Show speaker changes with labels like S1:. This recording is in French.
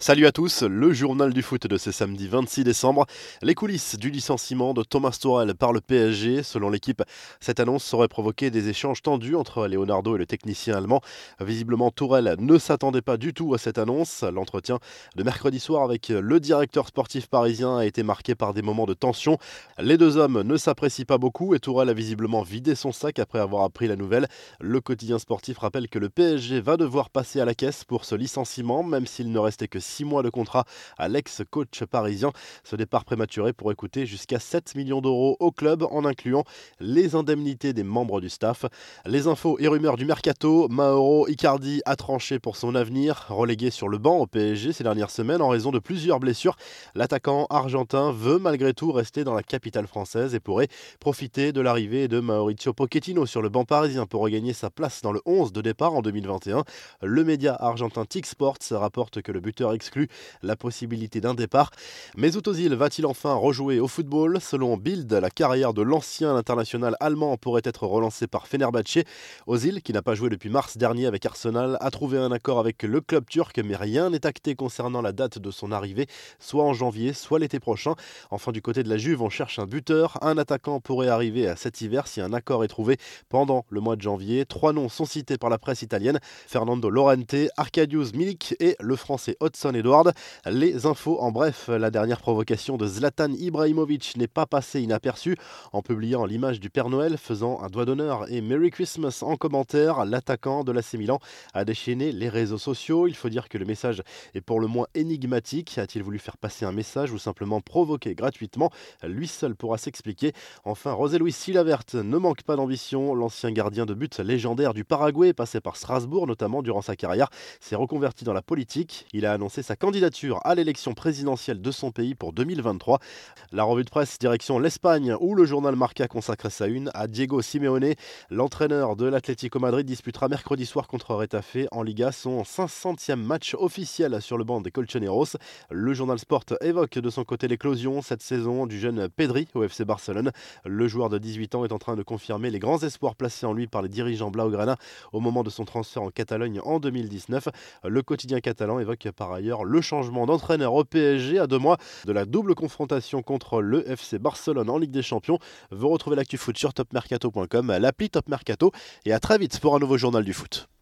S1: Salut à tous, le journal du foot de ce samedi 26 décembre. Les coulisses du licenciement de Thomas Tuchel par le PSG. Selon l'équipe, cette annonce aurait provoqué des échanges tendus entre Leonardo et le technicien allemand. Visiblement, Tourelle ne s'attendait pas du tout à cette annonce. L'entretien de mercredi soir avec le directeur sportif parisien a été marqué par des moments de tension. Les deux hommes ne s'apprécient pas beaucoup et Tourelle a visiblement vidé son sac après avoir appris la nouvelle. Le quotidien sportif rappelle que le PSG va devoir passer à la caisse pour ce licenciement, même s'il ne restait que six mois de contrat à l'ex-coach parisien. Ce départ prématuré pourrait coûter jusqu'à 7 millions d'euros au club en incluant les indemnités des membres du staff. Les infos et rumeurs du mercato, Mauro Icardi a tranché pour son avenir, relégué sur le banc au PSG ces dernières semaines en raison de plusieurs blessures. L'attaquant argentin veut malgré tout rester dans la capitale française et pourrait profiter de l'arrivée de Mauricio Pochettino sur le banc parisien pour regagner sa place dans le 11 de départ en 2021. Le média argentin TIC Sports rapporte que le buteur exclut la possibilité d'un départ. Mais Ozil va-t-il enfin rejouer au football? Selon Bild, la carrière de l'ancien international allemand pourrait être relancée par Fenerbahçe. Ozil, qui n'a pas joué depuis mars dernier avec Arsenal, a trouvé un accord avec le club turc, mais rien n'est acté concernant la date de son arrivée, soit en janvier, soit l'été prochain. Enfin, du côté de la Juve, on cherche un buteur. Un attaquant pourrait arriver à cet hiver si un accord est trouvé pendant le mois de janvier. Trois noms sont cités par la presse italienne Fernando Lorente, Arkadiusz Milik et le français Hudson Edward. Les infos en bref, la dernière provocation de Zlatan Ibrahimovic n'est pas passée inaperçue. En publiant l'image du Père Noël faisant un doigt d'honneur et Merry Christmas en commentaire, l'attaquant de l'AC Milan a déchaîné les réseaux sociaux. Il faut dire que le message est pour le moins énigmatique. A-t-il voulu faire passer un message ou simplement provoquer gratuitement? Lui seul pourra s'expliquer. Enfin, José Luis Silavert ne manque pas d'ambition. L'ancien gardien de but légendaire du Paraguay, passé par Strasbourg notamment durant sa carrière, s'est reconverti dans la politique. Il a annoncé sa candidature à l'élection présidentielle de son pays pour 2023. La revue de presse direction l'Espagne où le journal Marca consacre sa une à Diego Simeone. L'entraîneur de l'Atlético Madrid disputera mercredi soir contre Retafe en Liga son 500e match officiel sur le banc des Colchoneros. Le journal Sport évoque de son côté l'éclosion cette saison du jeune Pedri au FC Barcelone. Le joueur de 18 ans est en train de confirmer les grands espoirs placés en lui par les dirigeants Blaugrana au moment de son transfert en Catalogne en 2019. Le quotidien catalan évoque par ailleurs le changement d'entraîneur au PSG à deux mois de la double confrontation contre le FC Barcelone en Ligue des Champions. Vous retrouvez l'actu foot sur topmercato.com, l'appli Top Mercato et à très vite pour un nouveau journal du foot.